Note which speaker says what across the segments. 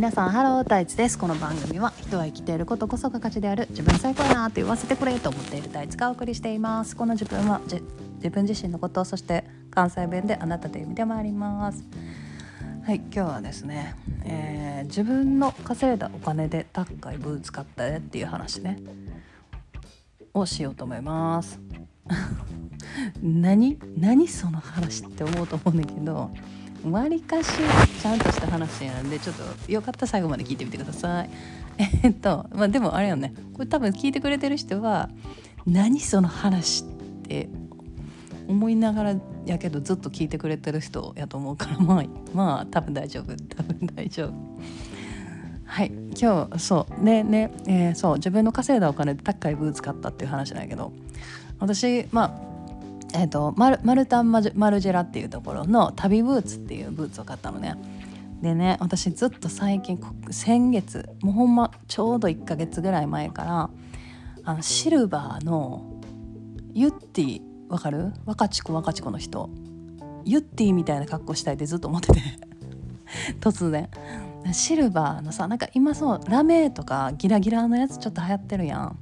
Speaker 1: 皆さんハロータイツです。この番組は人は生きていることこそが価値である自分最高やなって言わせてくれと思っているタイツがお送りしています。この自分は自分自身のことそして関西弁であなたという意味でもあります。はい今日はですね、えー、自分の稼いだお金で高いブーツ買ったっていう話ね。をしようと思います。何？何その話って思うと思うんだけどわりかしちゃんとした話なんでちょっとよかったら最後まで聞いてみてください。えっとまあでもあれよねこれ多分聞いてくれてる人は何その話って思いながらやけどずっと聞いてくれてる人やと思うからまあまあ多分大丈夫多分大丈夫。はい今日そうねね、えー、そう自分の稼いだお金で高いブーツ買ったっていう話なんやけど私まあえーと、マルマルタンマルジェラっていうところの旅ブーツっていうブーツを買ったのね。でね私ずっと最近先月もうほんまちょうど1ヶ月ぐらい前からあのシルバーのユッティわかる？若ち子若ち子の人。ユッティみたいな格好したいってずっと思ってて。突然。シルバーのさなんか今そうラメとかギラギラのやつちょっと流行ってるやん。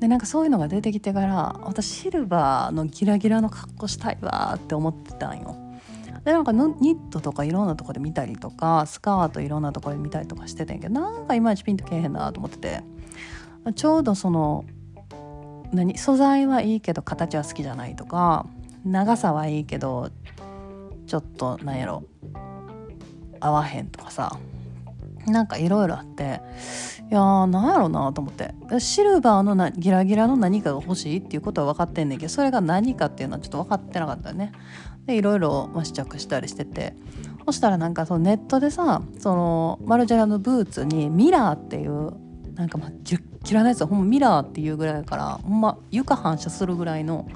Speaker 1: でなんかそういうのが出てきてから私シルバーのギラギラの格好したいわって思ってたんよ。でなんかニットとかいろんなとこで見たりとかスカートいろんなとこで見たりとかしてたんやけどなんかいまいちピンとけえへんなと思っててちょうどその何素材はいいけど形は好きじゃないとか長さはいいけどちょっとなんやろ合わへんとかさなんかいろいろあっていやーなんやろうなと思って。シルバーのなギラギラの何かが欲しいっていうことは分かってんねんけどそれが何かっていうのはちょっと分かってなかったよね。でいろいろ試着したりしてて。そしたらなんかそのネットでさそのマルジェラのブーツにミラーっていうなんかまあギュッギラのやつはほんまミラーっていうぐらいからほんま床反射するぐらいの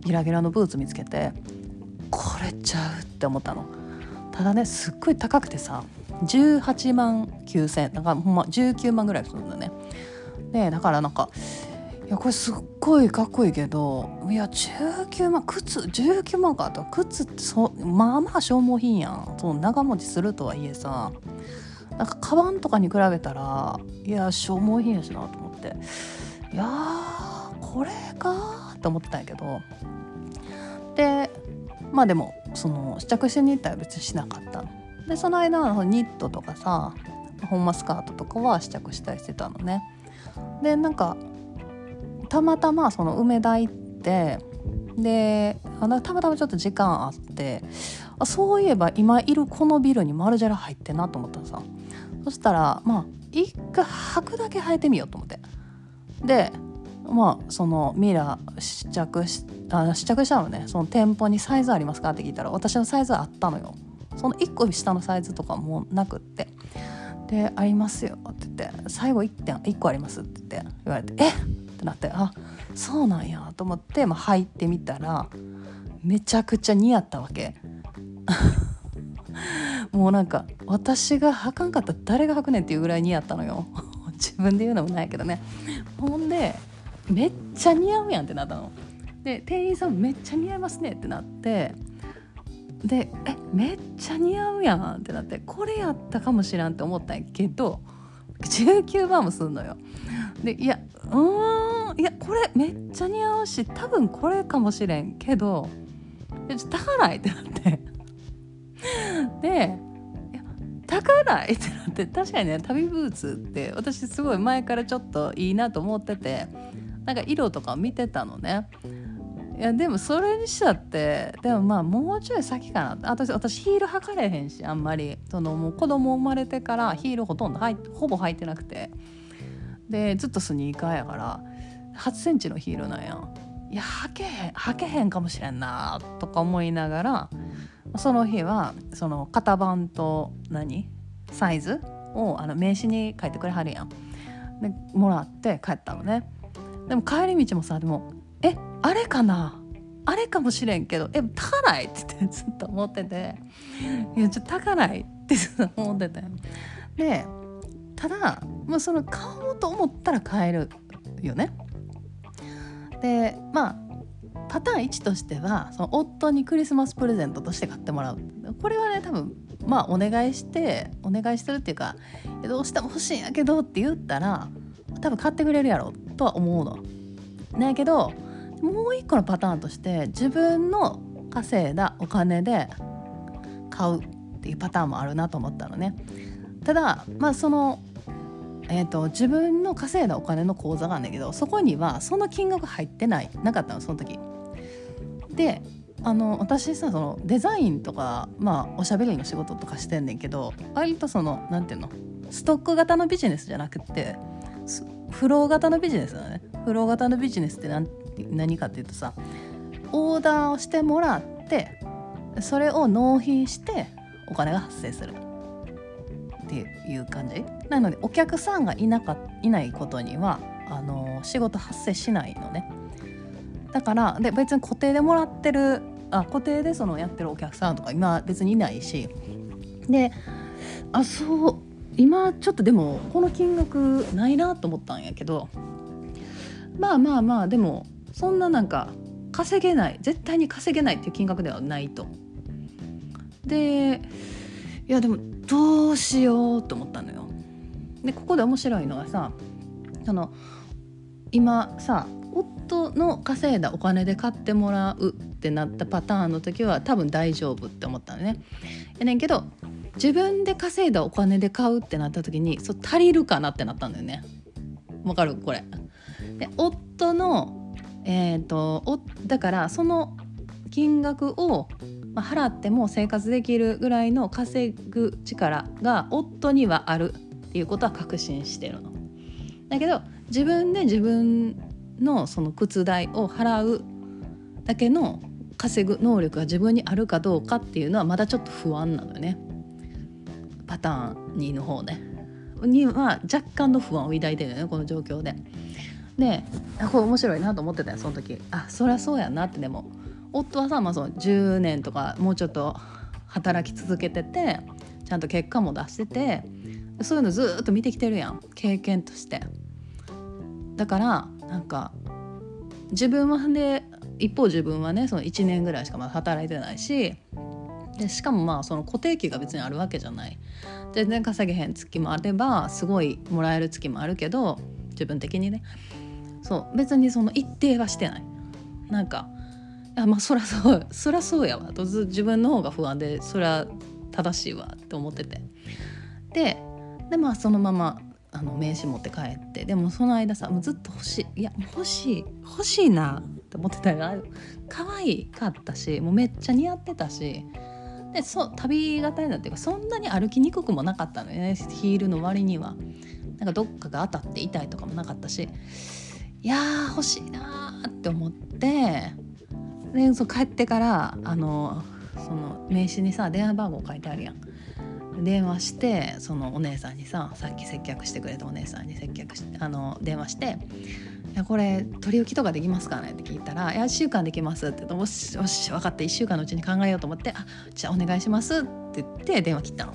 Speaker 1: ギラギラのブーツ見つけてこれちゃうって思ったの。ただねすっごい高くてさ18万9000だからほんま19万ぐらいするんだね。でだからなんかいやこれすっごいかっこいいけどいや19万靴19万かと靴ってそまあまあ消耗品やん。そう長持ちするとはいえさなんかカバンとかに比べたらいや消耗品やしなと思って。いやこれかと思ってたんやけど。でまあでもその試着しに行ったら別にしなかった。でその間はニットとかさホンマスカートとかは試着したりしてたのね。でなんかたまたまその梅田行ってでたまたまちょっと時間あってあそういえば今いるこのビルにマルジェラ入ってなと思ったらさ。そしたらまあ一回履くだけ履いてみようと思って。でまあそのミラー試着しあ試着したのね。その店舗にサイズありますかって聞いたら私のサイズあったのよ。その1個下のサイズとかもなくって。で「ありますよ」って言って「最後1点1個あります」って言って言われて「え？っ!」ってなってあそうなんやと思って、まあ、入ってみたらめちゃくちゃ似合ったわけ。もうなんか私が履かんかったら誰が履くねんっていうぐらい似合ったのよ。自分で言うのもないけどね。ほんでめっちゃ似合うやんってなったので店員さんめっちゃ似合いますねってなってでえめっちゃ似合うやんってなってこれやったかもしらんって思ったんやけど19万もすんのよ。でいやうーんいやこれめっちゃ似合うし多分これかもしれんけどちょっと高ないってなってでいや高ないってなって確かにね旅ブーツって私すごい前からちょっといいなと思っててなんか色とか見てたのね。いやでもそれにしちゃってでもまあもうちょい先かな。私私ヒール履かれへんしあんまり。そのもう子供生まれてからヒールほとんど履いほぼ履いてなくて。でずっとスニーカーやから8センチのヒールなんや。いや履けへん履けへんかもしれんなとか思いながらその日はその型番と何？サイズをあの名刺に書いてくれはるやん。でもらって帰ったのね。でも帰り道もさでもえあれかな？あれかもしれんけどえ高い？って言ってずっと思ってていやちょっと高い？ってずっと思ってて。でただ、まあ、その買おうと思ったら買えるよね。でまあパターン1としてはその夫にクリスマスプレゼントとして買ってもらう。これはね多分まあお願いしてお願いしてるっていうかどうしても欲しいんやけどって言ったら多分買ってくれるやろとは思うの。だけどもう一個のパターンとして自分の稼いだお金で買うっていうパターンもあるなと思ったのね。ただまあそのえーと、自分の稼いだお金の口座があるんだけどそこにはその金額入ってないなかったのその時。であの私さそのデザインとか、まあ、おしゃべりの仕事とかしてんねんけど割とそのなんていうのストック型のビジネスじゃなくてフロー型のビジネスだね。フロー型のビジネスって何何かっていうとさオーダーをしてもらってそれを納品してお金が発生する。っていう感じ。なのでお客さんがいなかいないことにはあの仕事発生しないのね。だからで別に固定でもらってるあ固定でそのやってるお客さんとか今別にいないし。であそう今ちょっとでもこの金額ないなと思ったんやけどまあまあまあでもそんななんか稼げない絶対に稼げないっていう金額ではないと。でいやでもどうしようと思ったのよ。でここで面白いのがさその今さ夫の稼いだお金で買ってもらうってなったパターンの時は多分大丈夫って思ったのね。やねんけど自分で稼いだお金で買うってなった時にそう足りるかなってなったんだよね。わかる？これ。で夫のえっ、ー、とおだからその金額を、払っても生活できるぐらいの稼ぐ力が夫にはあるっていうことは確信してるの。だけど自分で自分のその靴代を払うだけの稼ぐ能力が自分にあるかどうかっていうのはまだちょっと不安なのよね。パターン2の方ね。には若干の不安を抱いてるよねこの状況で。でこれ面白いなと思ってたよその時あそりゃそうやなってでも夫はさ、まあ、その10年とかもうちょっと働き続けててちゃんと結果も出しててそういうのずっと見てきてるやん経験として。だからなんか自分はで一方自分はねその1年ぐらいしかまだ働いてないしでしかもまあその固定給が別にあるわけじゃない。全然稼げへん月もあればすごいもらえる月もあるけど自分的にね。そう別にその一定はしてない。なんかあまあそりゃそうそりゃそうやわ。と自分の方が不安でそりゃ正しいわって思ってて。ででまあそのままあの名刺持って帰って。でもその間さもうずっと欲しい。いや欲しい欲しいなって思ってたら可愛かったしもうめっちゃ似合ってたし。でそう旅型になっていうかそんなに歩きにくくもなかったのよね。ヒールの割には。なんかどっかが当たって痛いとかもなかったし。いやー欲しいなーって思って。でそう帰ってからあのその名刺にさ電話番号書いてあるやん。電話してそのお姉さんにささっき接客してくれたお姉さんに接客してあの電話して「やこれ取り置きとかできますかね?」って聞いたら「いや1週間できます」って言って「もしよし分かった1週間のうちに考えようと思って「あじゃあお願いします」って言って電話切ったの。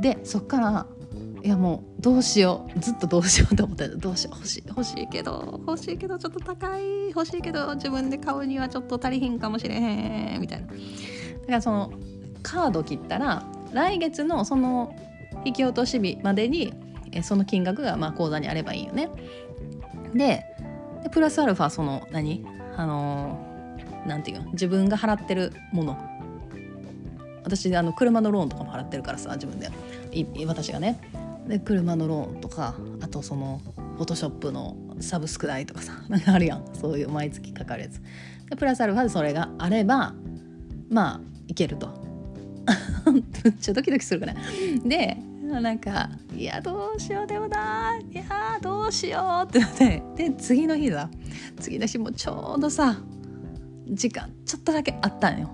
Speaker 1: でそっからいやもうどうしよう。ずっとどうしようと思ってどうしよう。欲しい欲しいけど欲しいけどちょっと高い。欲しいけど自分で買うにはちょっと足りひんかもしれへん。みたいな。だからそのカード切ったら来月のその引き落とし日までにその金額がまあ口座にあればいいよね。でプラスアルファその何？あのなんていうの？自分が払ってるもの。私あの車のローンとかも払ってるからさ自分で。私がね。で車のローンとかあとそのフォトショップのサブスク代とかさ なんかあるやん。そういう毎月かかるやつ。でプラスアルファでそれがあればまあいけると。めっちゃドキドキするからでなんか「いやどうしようでもないやどうしよう」ってなってで次の日だ次の日もちょうどさ時間ちょっとだけあったんよ。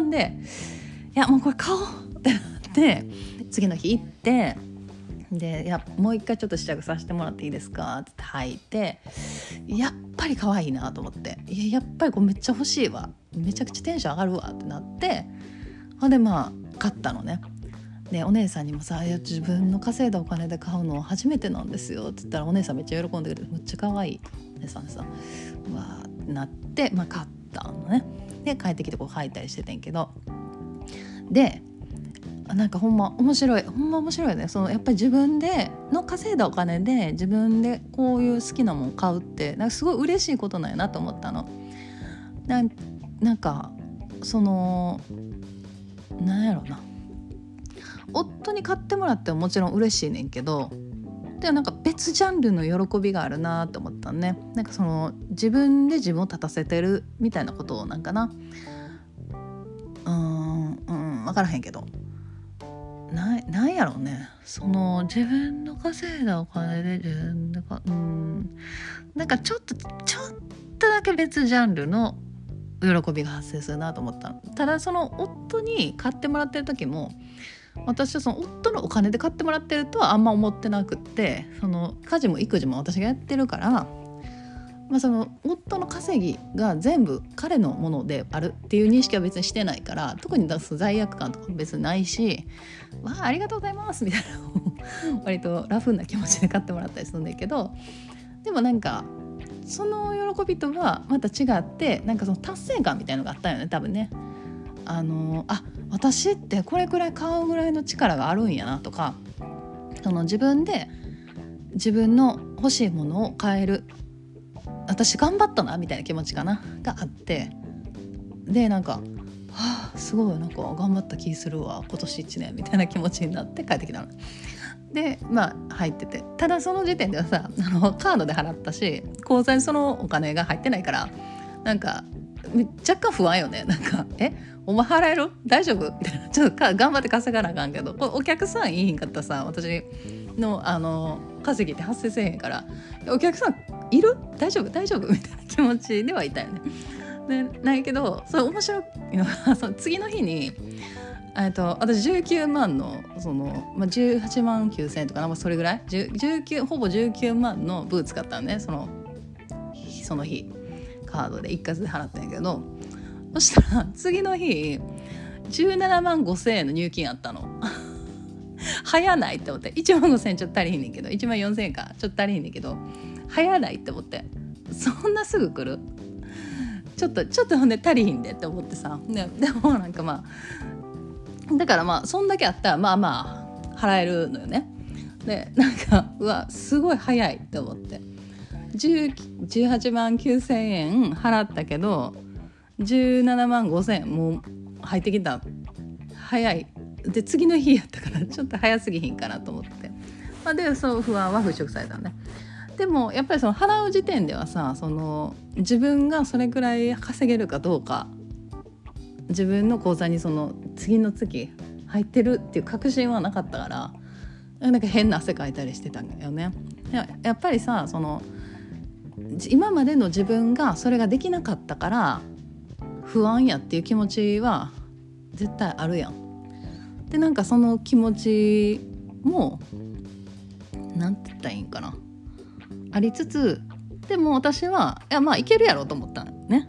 Speaker 1: ん で「いやもうこれ買おう」ってなって次の日行ってでやもう一回ちょっと試着させてもらっていいですか?」って履いてやっぱり可愛いなと思っていややっぱりこれめっちゃ欲しいわめちゃくちゃテンション上がるわってなってほんでまあ買ったのね。でお姉さんにもさ「いや自分の稼いだお金で買うの初めてなんですよ」って言ったらお姉さんめっちゃ喜んでくれてめっちゃ可愛い。お姉さんさ「うわなって、まあ、買ったのね。で帰ってきてこう履いたりしててんけど。でなんかほんま面白い。ほんま面白いね。そのやっぱり自分での稼いだお金で自分でこういう好きなもん買うってなんかすごい嬉しいことなんやなと思ったの。ななんかそのなんやろな。夫に買ってもらってももちろん嬉しいねんけどでもなんか別ジャンルの喜びがあるなと思ったね。なんかその自分で自分を立たせてるみたいなことなんかな。うんうん分からへんけど。ななんやろうね。その自分の稼いだお金で自分でかうん。なんかちょっとちょっとだけ別ジャンルの喜びが発生するなと思った。ただその夫に買ってもらってる時も私はその夫のお金で買ってもらってるとはあんま思ってなくってその家事も育児も私がやってるから、まあ、その夫の稼ぎが全部彼のものであるっていう認識は別にしてないから特に出す罪悪感とか別にないし「わあありがとうございます」みたいな 割とラフな気持ちで買ってもらったりするんだけどでもなんかその喜びとはまた違ってなんかその達成感みたいのがあったよね多分ね。あのあ私ってこれくらい買うぐらいの力があるんやなとかその自分で自分の欲しいものを買える私頑張ったなみたいな気持ちかながあってでなんか「はあすごいなんか頑張った気するわ今年1年」みたいな気持ちになって帰ってきたの。でまあ入っててただその時点ではさあのカードで払ったし口座にそのお金が入ってないからなんか若干不安よね。なんか「えお前払える？大丈夫?」みたいな。ちょっとか頑張って稼がなあかんけど。お客さんいいんかったさ。私のあの稼ぎって発生せえへんから「お客さんいる？大丈夫？大丈夫?」みたいな気持ちではいたよね。でないけどそれ面白い。の がその次の日にえっと私19万のその、まあ、18万9,000円とか、まあ、それぐらい？19ほぼ19万のブーツ買ったのね。そのその日。カードで一括で払ったんやけどそしたら次の日17万5,000円の入金あったの。早ないって思って。1万5,000円ちょっと足りひんねんけど1万4,000円かちょっと足りひんねんけど早ないって思って。そんなすぐ来る？ちょっとちょっとほんで足りひんでって思ってさ。ででもなんかまあだからまあそんだけあったらまあまあ払えるのよね。でなんかうわすごい早いって思って。18万9,000円払ったけど17万5,000円もう入ってきた早いで次の日やったから ちょっと早すぎひんかなと思って、まあ、でそう不安は払拭されたね。でもやっぱりその払う時点ではさその自分がそれくらい稼げるかどうか自分の口座にその次の月入ってるっていう確信はなかったからなんか変な汗かいたりしてたんだよね。やっぱりさその今までの自分がそれができなかったから不安やっていう気持ちは絶対あるやん。でなんかその気持ちも何て言ったらいいんかなありつつでも私はいやまあいけるやろと思ったのね。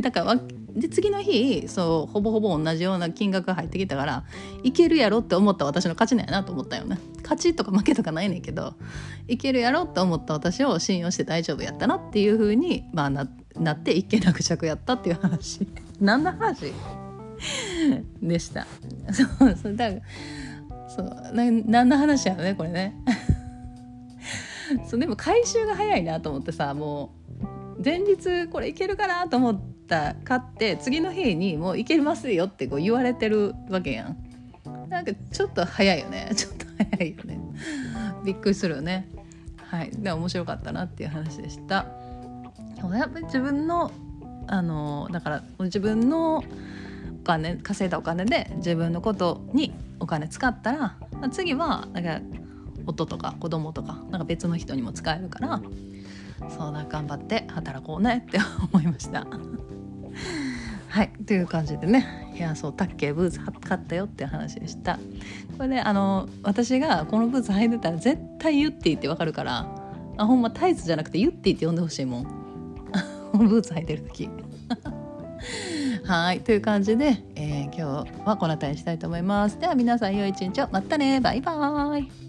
Speaker 1: だからで次の日そうほぼほぼ同じような金額が入ってきたからいけるやろって思った私の勝ちなんやなと思ったよね。勝ちとか負けとかないねんけどいけるやろって思った私を信用して大丈夫やったなっていう風にまあななって一件落着やったっていう話。何の話？でした。そうそうだからそうな何の話やろねこれね。そうでも回収が早いなと思ってさもう前日これいけるかなと思ってた買って次の日にもういけますよってこう言われてるわけやん。なんかちょっと早いよね。ちょっと早いよね。びっくりするよね。はい。で面白かったなっていう話でした。やっぱり自分のあのだから自分のお金稼いだお金で自分のことにお金使ったら次はなんか夫とか子供とかなんか別の人にも使えるからそうだ頑張って働こうねって思いました。はいという感じでねいやそうタッケーブーツ買ったよっていう話でした。これねあの私がこのブーツ履いてたら絶対ユッティってわかるからあほんまタイツじゃなくてユッティって呼んでほしいもん。ブーツ履いてる時。はいという感じで、えー、今日はこの辺りにしたいと思います。では皆さん良い一日を。またね。バイバーイ。